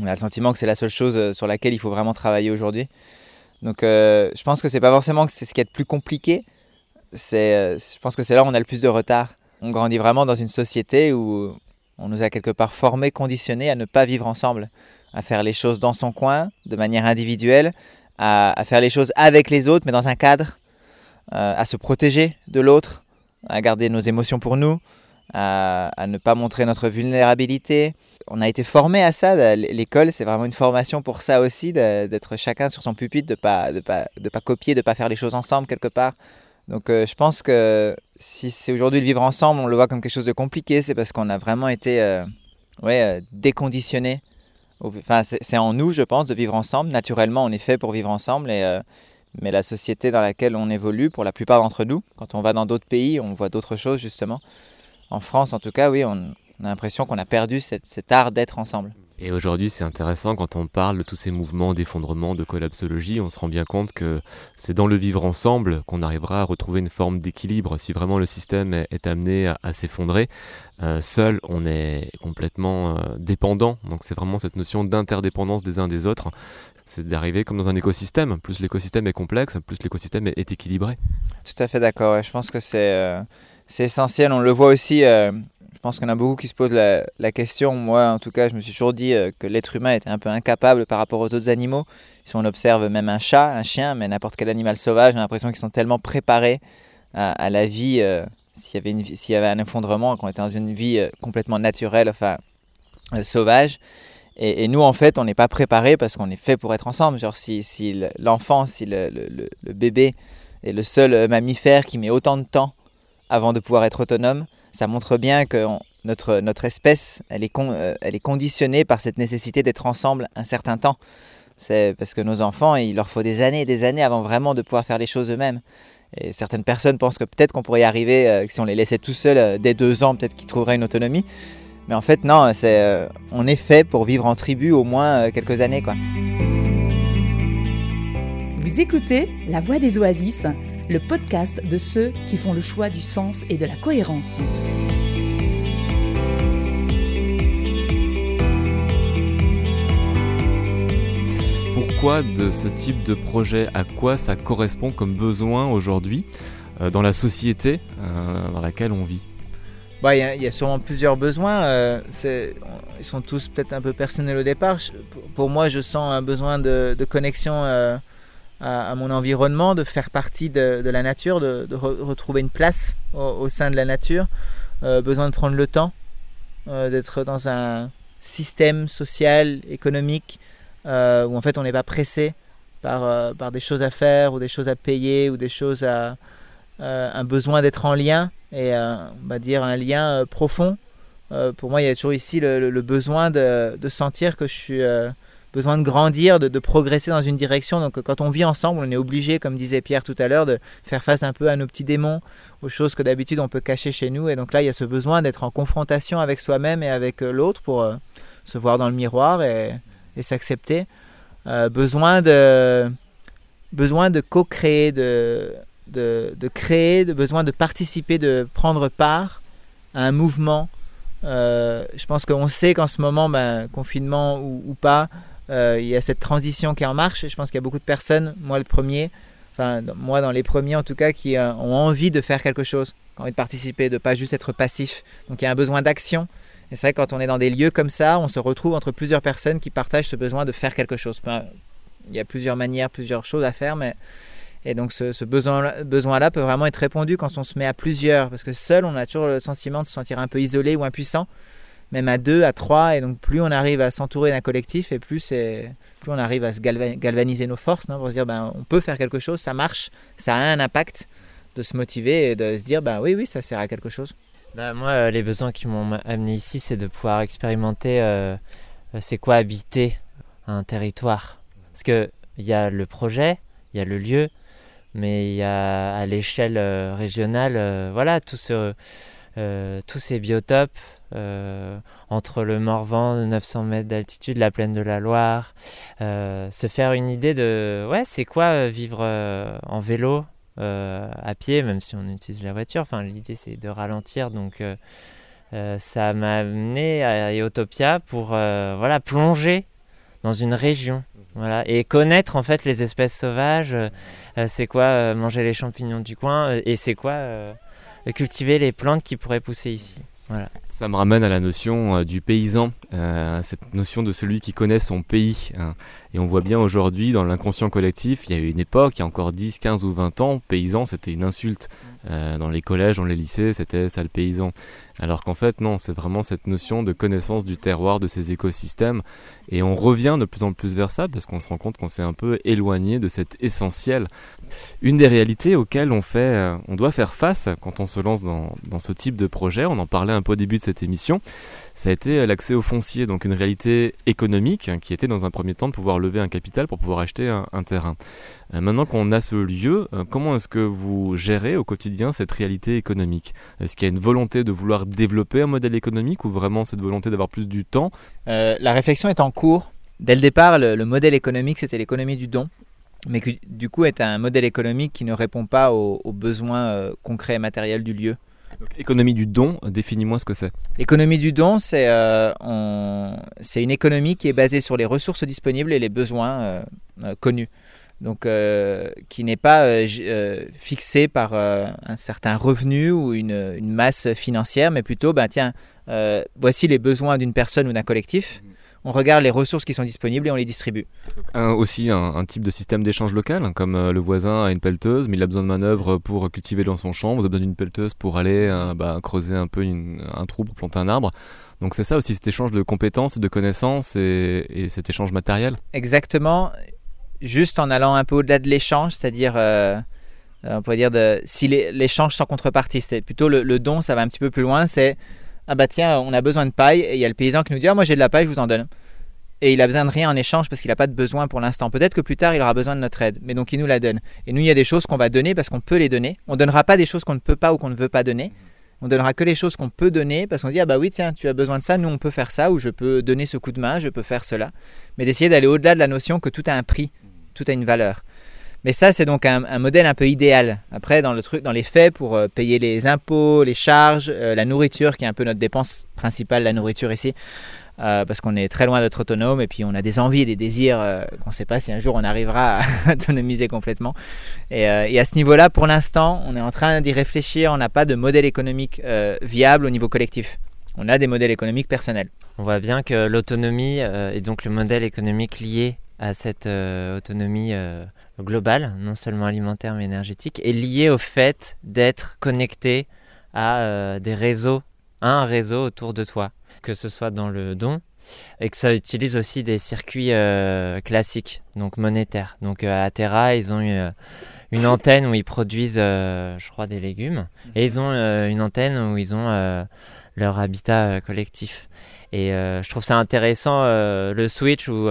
on a le sentiment que c'est la seule chose euh, sur laquelle il faut vraiment travailler aujourd'hui. Donc je pense que c'est pas forcément que c'est ce qui est le plus compliqué. C'est, je pense que c'est là où on a le plus de retard. On grandit vraiment dans une société où on nous a quelque part formés, conditionnés à ne pas vivre ensemble, à faire les choses dans son coin, de manière individuelle, à faire les choses avec les autres, mais dans un cadre à se protéger de l'autre, à garder nos émotions pour nous, à, ne pas montrer notre vulnérabilité. On a été formé à ça. L'école, c'est vraiment une formation pour ça aussi, d'être chacun sur son pupitre, de ne pas, de pas, de pas copier, de ne pas faire les choses ensemble quelque part. Donc euh, je pense que si c'est aujourd'hui le vivre ensemble, on le voit comme quelque chose de compliqué, c'est parce qu'on a vraiment été euh, ouais, déconditionné. Enfin, c'est en nous, je pense, de vivre ensemble. Naturellement, on est fait pour vivre ensemble et mais la société dans laquelle on évolue, pour la plupart d'entre nous, quand on va dans d'autres pays, on voit d'autres choses justement. En France, en tout cas, oui, on, a l'impression qu'on a perdu cet art d'être ensemble. Et aujourd'hui, c'est intéressant quand on parle de tous ces mouvements d'effondrement, de collapsologie, on se rend bien compte que c'est dans le vivre ensemble qu'on arrivera à retrouver une forme d'équilibre. Si vraiment le système est, amené à, s'effondrer, euh, seul, on est complètement euh, dépendant. Donc c'est vraiment cette notion d'interdépendance des uns des autres c'est d'arriver comme dans un écosystème. Plus l'écosystème est complexe, plus l'écosystème est, équilibré. Tout à fait d'accord. Je pense que euh, c'est essentiel. On le voit aussi. Euh, je pense en a beaucoup qui se posent la, question. Moi, en tout cas, je me suis toujours dit euh, que l'être humain était un peu incapable par rapport aux autres animaux. Si on observe même un chat, un chien, mais n'importe quel animal sauvage, j'ai l'impression qu'ils sont tellement préparés à, la vie. s'il, y y avait un effondrement, qu'on était dans une vie complètement naturelle, enfin sauvage. Et, nous, en fait, on n'est pas préparé parce qu'on est fait pour être ensemble. Genre, si, l'enfant, si le, bébé est le seul mammifère qui met autant de temps avant de pouvoir être autonome, ça montre bien que notre, espèce, elle est, euh, elle est conditionnée par cette nécessité d'être ensemble un certain temps. C'est parce que nos enfants, il leur faut des années et des années avant vraiment de pouvoir faire les choses eux-mêmes. Et certaines personnes pensent que peut-être qu'on pourrait y arriver, euh, si on les laissait tout seuls euh, dès deux ans, peut-être qu'ils trouveraient une autonomie. Mais en fait, non, c'est, euh, on est fait pour vivre en tribu au moins euh, quelques années. Quoi. Vous écoutez La Voix des Oasis, le podcast de ceux qui font le choix du sens et de la cohérence. Pourquoi de ce type de projet? À quoi ça correspond comme besoin aujourd'hui euh, dans la société dans laquelle on vit? Bah, il y, a sûrement plusieurs besoins. Euh, ils sont tous peut-être un peu personnels au départ. pour moi, je sens un besoin de, connexion euh, à, mon environnement, de faire partie de, la nature, de, retrouver une place au, sein de la nature. Euh, besoin de prendre le temps, d'être dans un système social, économique, où en fait on n'est pas pressé par des choses à faire ou des choses à payer ou des choses à un besoin d'être en lien et on va dire un lien profond. pour moi, il y a toujours ici le, besoin de, sentir que je suis besoin de grandir, de, progresser dans une direction. Donc quand on vit ensemble, on est obligé, comme disait Pierre tout à l'heure, de faire face un peu à nos petits démons, aux choses que d'habitude on peut cacher chez nous. Et donc là, il y a ce besoin d'être en confrontation avec soi-même et avec euh, l'autre pour euh, se voir dans le miroir et, s'accepter. Euh, besoin de besoin de co-créer, de, de, créer, de besoin de participer, de prendre part à un mouvement. je pense qu'on sait qu'en ce moment, ben, confinement ou pas, euh, il y a cette transition qui est en marche. Je pense qu'il y a beaucoup de personnes, moi le premier, enfin moi dans les premiers en tout cas, qui euh, ont envie de faire quelque chose, qui ont envie de participer, de pas juste être passif. Donc il y a un besoin d'action. Et c'est vrai que quand on est dans des lieux comme ça, on se retrouve entre plusieurs personnes qui partagent ce besoin de faire quelque chose. il y a plusieurs manières, plusieurs choses à faire, mais et donc ce, besoin-là peut vraiment être répondu quand on se met à plusieurs, parce que seul, on a toujours le sentiment de se sentir un peu isolé ou impuissant même à deux, à trois. Et donc plus on arrive à s'entourer d'un collectif et plus, on arrive à se galvaniser nos forces pour se dire ben, on peut faire quelque chose, ça marche, ça a un impact de se motiver et de se dire ben, oui, oui, ça sert à quelque chose. Bah, moi, euh, les besoins qui m'ont amené ici, c'est de pouvoir expérimenter euh, euh, c'est quoi habiter un territoire. Parce qu'il y a le projet, il y a le lieu, mais il y a à l'échelle régionale, voilà, tout ce, tous ces biotopes, euh, entre le Morvan de 900 mètres d'altitude, la plaine de la Loire, euh, se faire une idée de ouais c'est quoi euh, vivre en vélo, à pied, même si on utilise la voiture. Enfin l'idée c'est de ralentir donc ça m'a amené à Utopia pour voilà plonger dans une région voilà et connaître en fait les espèces sauvages. c'est quoi manger les champignons du coin et c'est quoi cultiver les plantes qui pourraient pousser ici. Voilà. Ça me ramène à la notion euh, du paysan, euh, cette notion de celui qui connaît son pays. Hein. Et on voit bien aujourd'hui dans l'inconscient collectif, il y a eu une époque, il y a encore 10, 15 ou 20 ans, paysan c'était une insulte. Euh, dans les collèges, dans les lycées, c'était ça le paysan. Alors qu'en fait, non, c'est vraiment cette notion de connaissance du terroir, de ces écosystèmes. Et on revient de plus en plus vers ça parce qu'on se rend compte qu'on s'est un peu éloigné de cet essentiel. Une des réalités auxquelles on, fait, euh, on doit faire face quand on se lance dans, ce type de projet, on en parlait un peu au début de cette émission, ça a été l'accès au foncier, donc une réalité économique hein, qui était dans un premier temps de pouvoir lever un capital pour pouvoir acheter un, terrain. Euh, maintenant qu'on a ce lieu, euh, comment est-ce que vous gérez au quotidien cette réalité économique? Est-ce qu'il y a une volonté de vouloir développer un modèle économique ou vraiment cette volonté d'avoir plus du temps euh, La réflexion est en cours. Dès le départ, le, modèle économique, c'était l'économie du don mais qui du coup est un modèle économique qui ne répond pas aux, besoins concrets et matériels du lieu économie du don, définis-moi ce que c'est. L'économie du don, c'est euh, une économie qui est basée sur les ressources disponibles et les besoins euh, euh, connus. Donc, qui n'est pas fixée par un certain revenu ou une, masse financière, mais plutôt, ben, tiens, voici les besoins d'une personne ou d'un collectif on regarde les ressources qui sont disponibles et on les distribue. aussi un, type de système d'échange local, hein, comme euh, le voisin a une pelleteuse, mais il a besoin de manœuvres pour cultiver dans son champ, vous avez besoin d'une pelleteuse pour aller euh, bah, creuser un peu un trou pour planter un arbre. Donc c'est ça aussi cet échange de compétences, de connaissances et, cet échange matériel. Exactement, juste en allant un peu au-delà de l'échange, c'est-à-dire... Euh, on pourrait dire de, si l'échange sans contrepartie, c'est plutôt le, le, don, ça va un petit peu plus loin, c'est ah bah tiens, on a besoin de paille, et il y a le paysan qui nous dit, ah moi j'ai de la paille, je vous en donne. Et il a besoin de rien en échange parce qu'il n'a pas de besoin pour l'instant. Peut-être que plus tard il aura besoin de notre aide, mais donc il nous la donne. Et nous, il y a des choses qu'on va donner parce qu'on peut les donner. On ne donnera pas des choses qu'on ne peut pas ou qu'on ne veut pas donner. On donnera que les choses qu'on peut donner parce qu'on dit ah bah oui tiens tu as besoin de ça, nous on peut faire ça ou je peux donner ce coup de main, je peux faire cela. Mais d'essayer d'aller au-delà de la notion que tout a un prix, tout a une valeur. Mais ça, c'est donc un, modèle un peu idéal. Après, dans, le truc, dans les faits, pour euh, payer les impôts, les charges, euh, la nourriture, qui est un peu notre dépense principale, la nourriture ici, euh, parce qu'on est très loin d'être autonome et puis on a des envies, des désirs qu'on ne sait pas si un jour on arrivera à autonomiser complètement. Et, et à ce niveau-là, pour l'instant, on est en train d'y réfléchir. On n'a pas de modèle économique viable au niveau collectif. On a des modèles économiques personnels. On voit bien que l'autonomie et donc le modèle économique lié à cette autonomie global, non seulement alimentaire mais énergétique, est lié au fait d'être connecté à euh, des réseaux, un réseau autour de toi, que ce soit dans le don, et que ça utilise aussi des circuits classiques, donc monétaires. Donc à Terra, ils ont une antenne où ils produisent, je crois, des légumes, et ils ont une antenne où ils ont leur habitat collectif. Et je trouve ça intéressant le switch où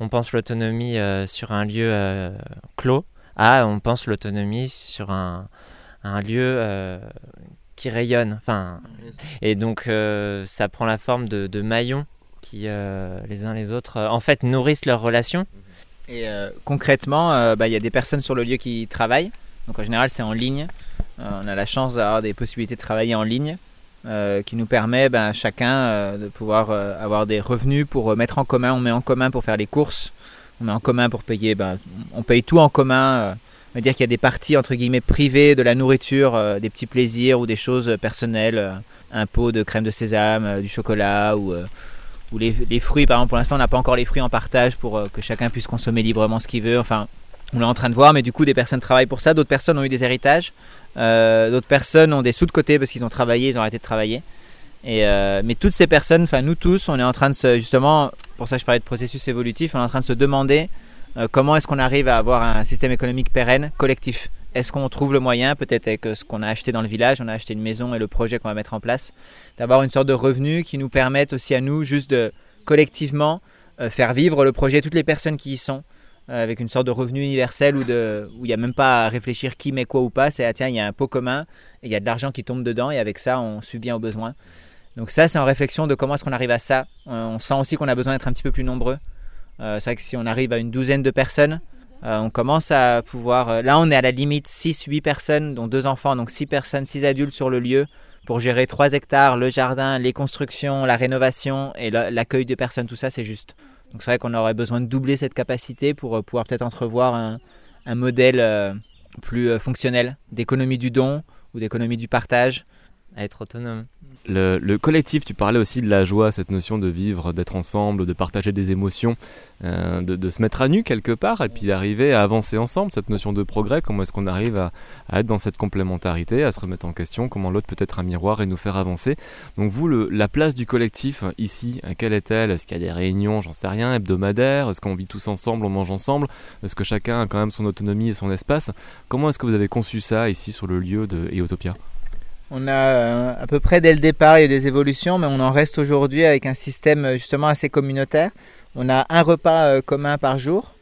on pense l'autonomie sur un lieu clos à on pense l'autonomie sur un, un lieu qui rayonne. Enfin, et donc euh, ça prend la forme de, maillons qui, euh, les uns les autres, euh, en fait, nourrissent leurs relations. Et concrètement, bah, il y a des personnes sur le lieu qui travaillent. Donc en général, c'est en ligne. on a la chance d'avoir des possibilités de travailler en ligne. Qui nous permet ben, chacun de pouvoir avoir des revenus pour mettre en commun. On met en commun pour faire les courses, on met en commun pour payer. Ben, on paye tout en commun on va dire qu'il y a des parties entre guillemets privées de la nourriture, euh, des petits plaisirs ou des choses personnelles, euh, un pot de crème de sésame, euh, du chocolat ou les, fruits. Par exemple, pour l'instant, on n'a pas encore les fruits en partage pour que chacun puisse consommer librement ce qu'il veut. Enfin, on est en train de voir, mais du coup, des personnes travaillent pour ça. D'autres personnes ont eu des héritages. D'autres personnes ont des sous de côté parce qu'ils ont travaillé, ils ont arrêté de travailler. Et mais toutes ces personnes, enfin nous tous, on est en train de se, justement, pour ça je parlais de processus évolutif, on est en train de se demander euh, comment est-ce qu'on arrive à avoir un système économique pérenne, collectif? Est-ce qu'on trouve le moyen, peut-être avec ce qu'on a acheté dans le village, on a acheté une maison et le projet qu'on va mettre en place, d'avoir une sorte de revenu qui nous permette aussi à nous juste de collectivement euh, faire vivre le projet, toutes les personnes qui y sont, euh, avec une sorte de revenu universel où il n'y a même pas à réfléchir qui met quoi ou pas, c'est ah, tiens, il y a un pot commun, il y a de l'argent qui tombe dedans, et avec ça, on subvient aux besoins. Donc ça, c'est en réflexion de comment est-ce qu'on arrive à ça. On sent aussi qu'on a besoin d'être un petit peu plus nombreux. Euh, c'est vrai que si on arrive à une douzaine de personnes, euh, on commence à pouvoir. Euh, là, on est à la limite 6-8 personnes, dont deux enfants, donc 6 personnes, 6 adultes sur le lieu pour gérer 3 hectares, le jardin, les constructions, la rénovation et l'accueil de personnes, tout ça, c'est juste. Donc c'est vrai qu'on aurait besoin de doubler cette capacité pour pouvoir peut-être entrevoir un, modèle plus fonctionnel d'économie du don ou d'économie du partage. À être autonome. Le, collectif, tu parlais aussi de la joie, cette notion de vivre, d'être ensemble, de partager des émotions, euh, de, se mettre à nu quelque part et puis d'arriver à avancer ensemble, cette notion de progrès, comment est-ce qu'on arrive à, être dans cette complémentarité, à se remettre en question, comment l'autre peut être un miroir et nous faire avancer. Donc vous, la place du collectif ici, quelle est-elle? Est-ce qu'il y a des réunions, j'en sais rien, hebdomadaires? Est-ce qu'on vit tous ensemble, on mange ensemble? Est-ce que chacun a quand même son autonomie et son espace? Comment est-ce que vous avez conçu ça ici sur le lieu de Eotopia on a euh, à peu près dès le départ, il y a des évolutions, mais on en reste aujourd'hui avec un système euh, justement assez communautaire. On a un repas euh, commun par jour.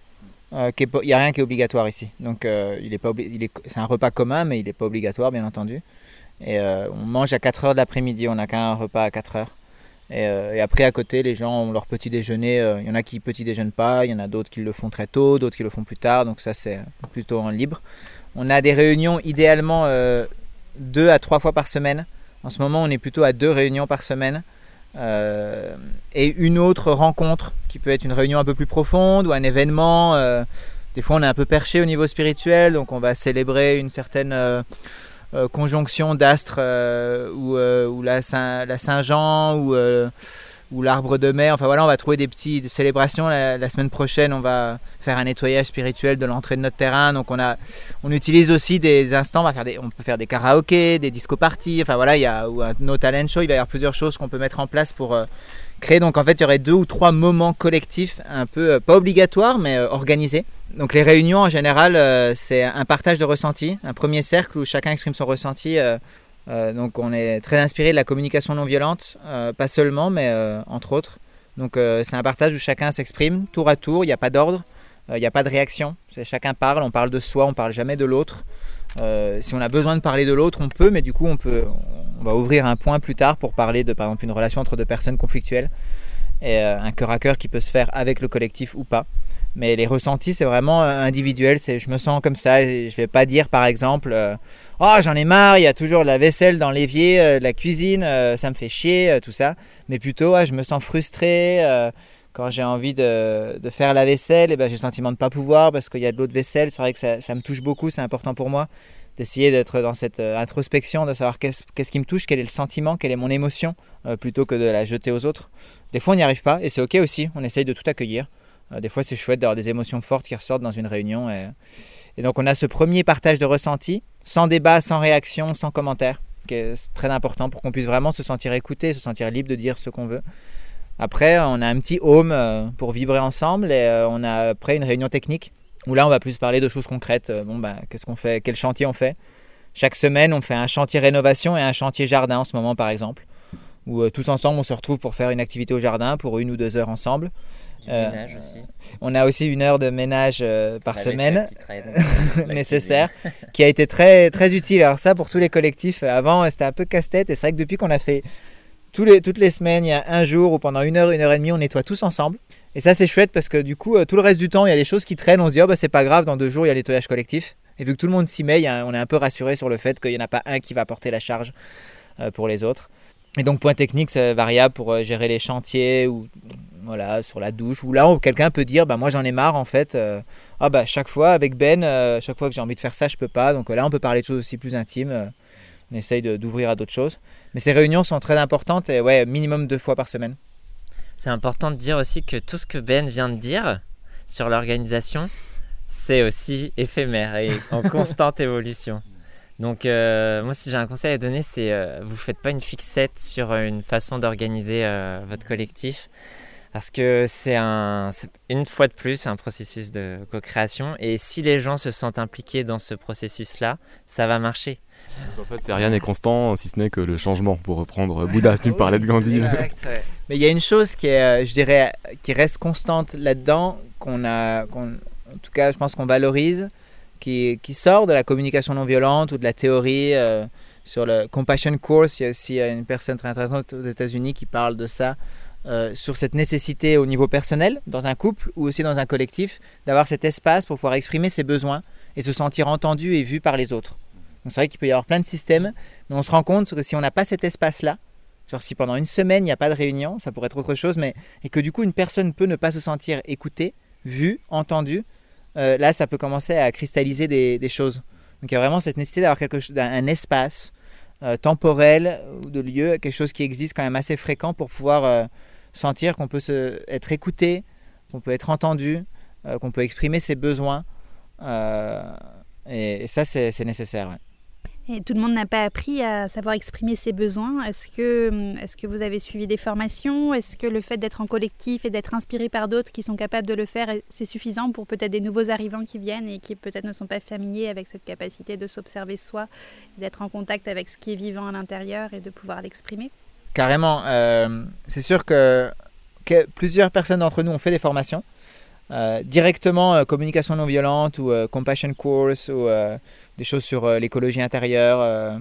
il n'y a rien qui est obligatoire ici. Donc c'est un repas commun, mais il n'est pas obligatoire, bien entendu. Et on mange à 4 heures de l'après-midi, on n'a qu'un repas à 4 heures. Et, après, à côté, les gens ont leur petit déjeuner. Il y en a qui petit déjeunent pas, il y en a d'autres qui le font très tôt, d'autres qui le font plus tard. Donc ça, c'est plutôt en libre. On a des réunions idéalement deux à trois fois par semaine. En ce moment, on est plutôt à deux réunions par semaine. Euh, et une autre rencontre qui peut être une réunion un peu plus profonde ou un événement. Euh, des fois, on est un peu perché au niveau spirituel, donc on va célébrer une certaine euh, conjonction d'astres ou, la Saint-Jean ou ou l'arbre de mer. Enfin voilà, on va trouver des petites célébrations. La, semaine prochaine, on va faire un nettoyage spirituel de l'entrée de notre terrain. Donc on a, on utilise aussi des instants. On, on peut faire des karaokés, des disco parties. Enfin voilà, il y a ou un no talent show. Il va y avoir plusieurs choses qu'on peut mettre en place pour euh, créer. Donc en fait, il y aurait deux ou trois moments collectifs, un peu euh, pas obligatoires, mais euh, organisés. Donc les réunions en général, c'est un partage de ressenti, un premier cercle où chacun exprime son ressenti euh, donc on est très inspiré de la communication non violente, euh, pas seulement, mais euh, entre autres. Donc c'est un partage où chacun s'exprime tour à tour, il n'y a pas d'ordre, il n'y a pas de réaction. Chacun parle, on parle de soi, on parle jamais de l'autre. si on a besoin de parler de l'autre, on peut, mais du coup on peut, on va ouvrir un point plus tard pour parler de par exemple une relation entre deux personnes conflictuelles et un cœur à cœur qui peut se faire avec le collectif ou pas. Mais les ressentis, c'est vraiment individuel. C'est je me sens comme ça. Et je vais pas dire par exemple oh j'en ai marre, il y a toujours la vaisselle dans l'évier, euh, la cuisine, euh, ça me fait chier, euh, tout ça. Mais plutôt, je me sens frustré quand j'ai envie de, de, faire la vaisselle, et ben, j'ai le sentiment de ne pas pouvoir parce qu'il y a de l'eau de vaisselle. C'est vrai que ça, me touche beaucoup, c'est important pour moi d'essayer d'être dans cette introspection, de savoir qu'est-ce qui me touche, quel est le sentiment, quelle est mon émotion, plutôt que de la jeter aux autres. Des fois, on n'y arrive pas et c'est ok aussi, on essaye de tout accueillir. Des fois, c'est chouette d'avoir des émotions fortes qui ressortent dans une réunion. Et, donc, on a ce premier partage de ressenti sans débat, sans réaction, sans commentaire, qui est très important pour qu'on puisse vraiment se sentir écouté, se sentir libre de dire ce qu'on veut. Après, on a un petit home pour vibrer ensemble et on a après une réunion technique où là, on va plus parler de choses concrètes. Bon, ben, qu'est-ce qu'on fait? Quel chantier on fait? Chaque semaine, on fait un chantier rénovation et un chantier jardin en ce moment, par exemple. Où tous ensemble, on se retrouve pour faire une activité au jardin pour une ou deux heures ensemble. Aussi. On a aussi une heure de ménage par semaine nécessaire, qui a été très, très utile. Alors ça, pour tous les collectifs, avant, c'était un peu casse-tête. Et c'est vrai que depuis qu'on a fait les, toutes les semaines, il y a un jour où pendant une heure, une heure et demie, on nettoie tous ensemble. Et ça, c'est chouette parce que du coup, euh, tout le reste du temps, il y a des choses qui traînent. On se dit, oh, bah, c'est pas grave, dans deux jours, il y a le nettoyage collectif. Et vu que tout le monde s'y met, on est un peu rassuré sur le fait qu'il n'y en a pas un qui va porter la charge euh, pour les autres. Et donc, point technique, c'est variable pour euh, gérer les chantiers ou voilà, sur la douche. Ou là, quelqu'un peut dire, bah, moi j'en ai marre en fait. ah bah chaque fois avec Ben, chaque fois que j'ai envie de faire ça, je peux pas. Donc là, on peut parler de choses aussi plus intimes. on essaye d'ouvrir à d'autres choses. Mais ces réunions sont très importantes et ouais, minimum deux fois par semaine. C'est important de dire aussi que tout ce que Ben vient de dire sur l'organisation, c'est aussi éphémère et en constante évolution. Donc euh, moi si j'ai un conseil à donner, c'est euh, vous faites pas une fixette sur une façon d'organiser euh, votre collectif parce que c'est un une fois de plus un processus de co-création et si les gens se sentent impliqués dans ce processus là, ça va marcher en fait, c'est rien n'est constant, si ce n'est que le changement, pour reprendre Bouddha, tu parlais de Gandhi. Mais il y a une chose qui est, euh, je dirais, qui reste constante là-dedans, qu'on a, en tout cas, je pense qu'on valorise, qui, qui, sort de la communication non violente ou de la théorie. Euh, sur le Compassion Course, il y a aussi euh, une personne très intéressante aux États-Unis qui parle de ça, sur cette nécessité au niveau personnel, dans un couple ou aussi dans un collectif, d'avoir cet espace pour pouvoir exprimer ses besoins et se sentir entendu et vu par les autres c'est vrai qu'il peut y avoir plein de systèmes, mais on se rend compte que si on n'a pas cet espace-là, genre si pendant une semaine il n'y a pas de réunion, ça pourrait être autre chose, mais et que du coup une personne peut ne pas se sentir écoutée, vue, entendue, euh, là ça peut commencer à cristalliser des, choses. Donc il y a vraiment cette nécessité d'avoir quelque chose, un espace euh, temporel ou de lieu, quelque chose qui existe quand même assez fréquent pour pouvoir euh, sentir qu'on peut être écouté, qu'on peut être entendu, qu'on peut exprimer ses besoins. Et, ça c'est nécessaire. Et tout le monde n'a pas appris à savoir exprimer ses besoins. Est-ce que, hum, est que vous avez suivi des formations? Est-ce que le fait d'être en collectif et d'être inspiré par d'autres qui sont capables de le faire, c'est suffisant pour peut-être des nouveaux arrivants qui viennent et qui peut-être ne sont pas familiers avec cette capacité de s'observer soi, d'être en contact avec ce qui est vivant à l'intérieur et de pouvoir l'exprimer? Carrément. Euh, c'est sûr que, plusieurs personnes d'entre nous ont fait des formations. Euh, directement euh, communication non violente ou compassion course ou des choses sur l'écologie intérieure.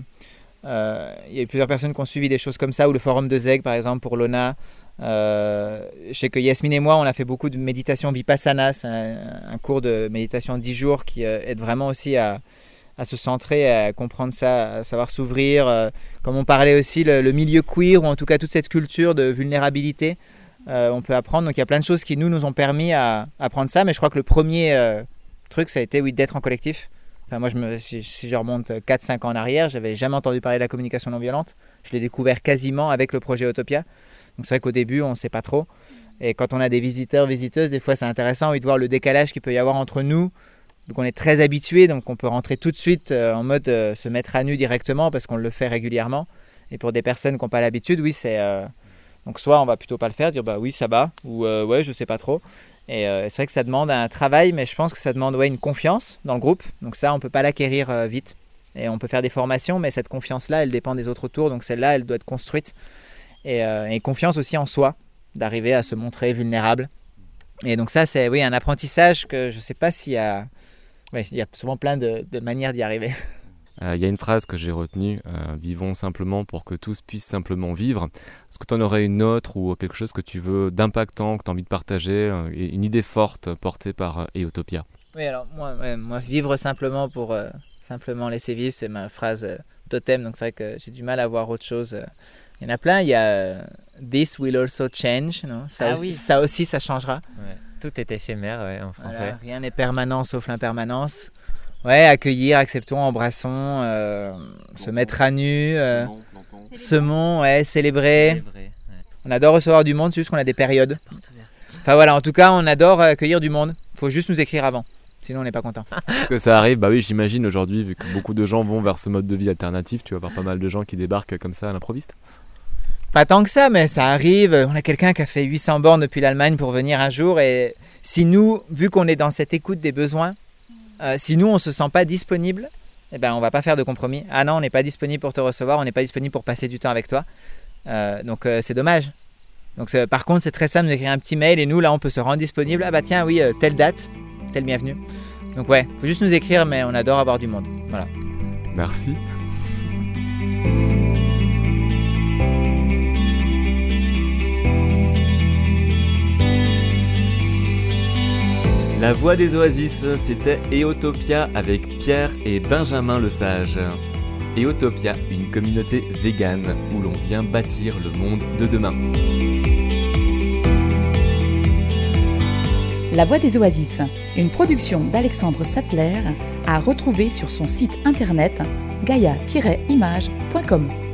Il y a plusieurs personnes qui ont suivi des choses comme ça, ou le forum de Zeg, par exemple, pour l'ONA. je sais que Yasmine et moi, on a fait beaucoup de méditation vipassana, c'est un, cours de méditation de 10 jours qui aide vraiment aussi à, à, se centrer, à comprendre ça, à savoir s'ouvrir. comme on parlait aussi, le, milieu queer, ou en tout cas toute cette culture de vulnérabilité, on peut apprendre. Donc il y a plein de choses qui nous, nous ont permis à apprendre ça, mais je crois que le premier truc, ça a été oui, d'être en collectif moi, je me, si, je remonte 4-5 ans en arrière, j'avais jamais entendu parler de la communication non violente. Je l'ai découvert quasiment avec le projet Utopia. Donc c'est vrai qu'au début, on ne sait pas trop. Et quand on a des visiteurs, visiteuses, des fois c'est intéressant de voir le décalage qu'il peut y avoir entre nous. Donc on est très habitué, donc on peut rentrer tout de suite euh, en mode euh, se mettre à nu directement parce qu'on le fait régulièrement. Et pour des personnes qui n'ont pas l'habitude, oui, c'est. Euh, donc soit on va plutôt pas le faire, dire bah oui, ça va, ou ouais, je sais pas trop. Et c'est vrai que ça demande un travail, mais je pense que ça demande ouais, une confiance dans le groupe. Donc ça, on peut pas l'acquérir vite. Et on peut faire des formations, mais cette confiance-là, elle dépend des autres autour. Donc celle-là, elle doit être construite. Et, euh, confiance aussi en soi, d'arriver à se montrer vulnérable. Et donc ça, c'est oui, un apprentissage que je ne sais pas s'il y a... il y a souvent plein de, de manières d'y arriver. Il y a une phrase que j'ai retenue, vivons simplement pour que tous puissent simplement vivre. Est-ce que tu en aurais une autre ou quelque chose que tu veux d'impactant, que tu as envie de partager, euh, une idée forte portée par euh, Eutopia Oui, alors moi, moi, vivre simplement pour euh, simplement laisser vivre, c'est ma phrase totem, donc c'est vrai que j'ai du mal à voir autre chose. Il y en a plein, il y a This will also change, non? Ça, ah aussi, oui. ça aussi, ça changera. Tout est éphémère en français. rien n'est permanent sauf l'impermanence. Ouais, accueillir, acceptons, embrassons, se mettre à nu. Semons, ouais, célébrer. On adore recevoir du monde, c'est juste qu'on a des périodes. Enfin voilà, en tout cas, on adore accueillir du monde. Il faut juste nous écrire avant. Sinon, on n'est pas content. Parce que ça arrive, bah oui, j'imagine aujourd'hui, vu que beaucoup de gens vont vers ce mode de vie alternatif, tu vas avoir pas mal de gens qui débarquent comme ça à l'improviste. Pas tant que ça, mais ça arrive. On a quelqu'un qui a fait 800 bornes depuis l'Allemagne pour venir un jour. Et si nous, vu qu'on est dans cette écoute des besoins, euh, si nous, on ne se sent pas disponible, eh ben, on va pas faire de compromis. Ah non, on n'est pas disponible pour te recevoir, on n'est pas disponible pour passer du temps avec toi. Euh, donc euh, c'est dommage. Donc par contre, c'est très simple d'écrire un petit mail et nous, là, on peut se rendre disponible. Ah bah tiens, oui, telle date, tel bienvenue. Donc ouais, faut juste nous écrire, mais on adore avoir du monde. Voilà. Merci. La voix des oasis, c'était Eotopia avec Pierre et Benjamin Le Sage. Eotopia, une communauté végane où l'on vient bâtir le monde de demain. La voix des oasis, une production d'Alexandre Sattler à retrouver sur son site internet gaia-image.com.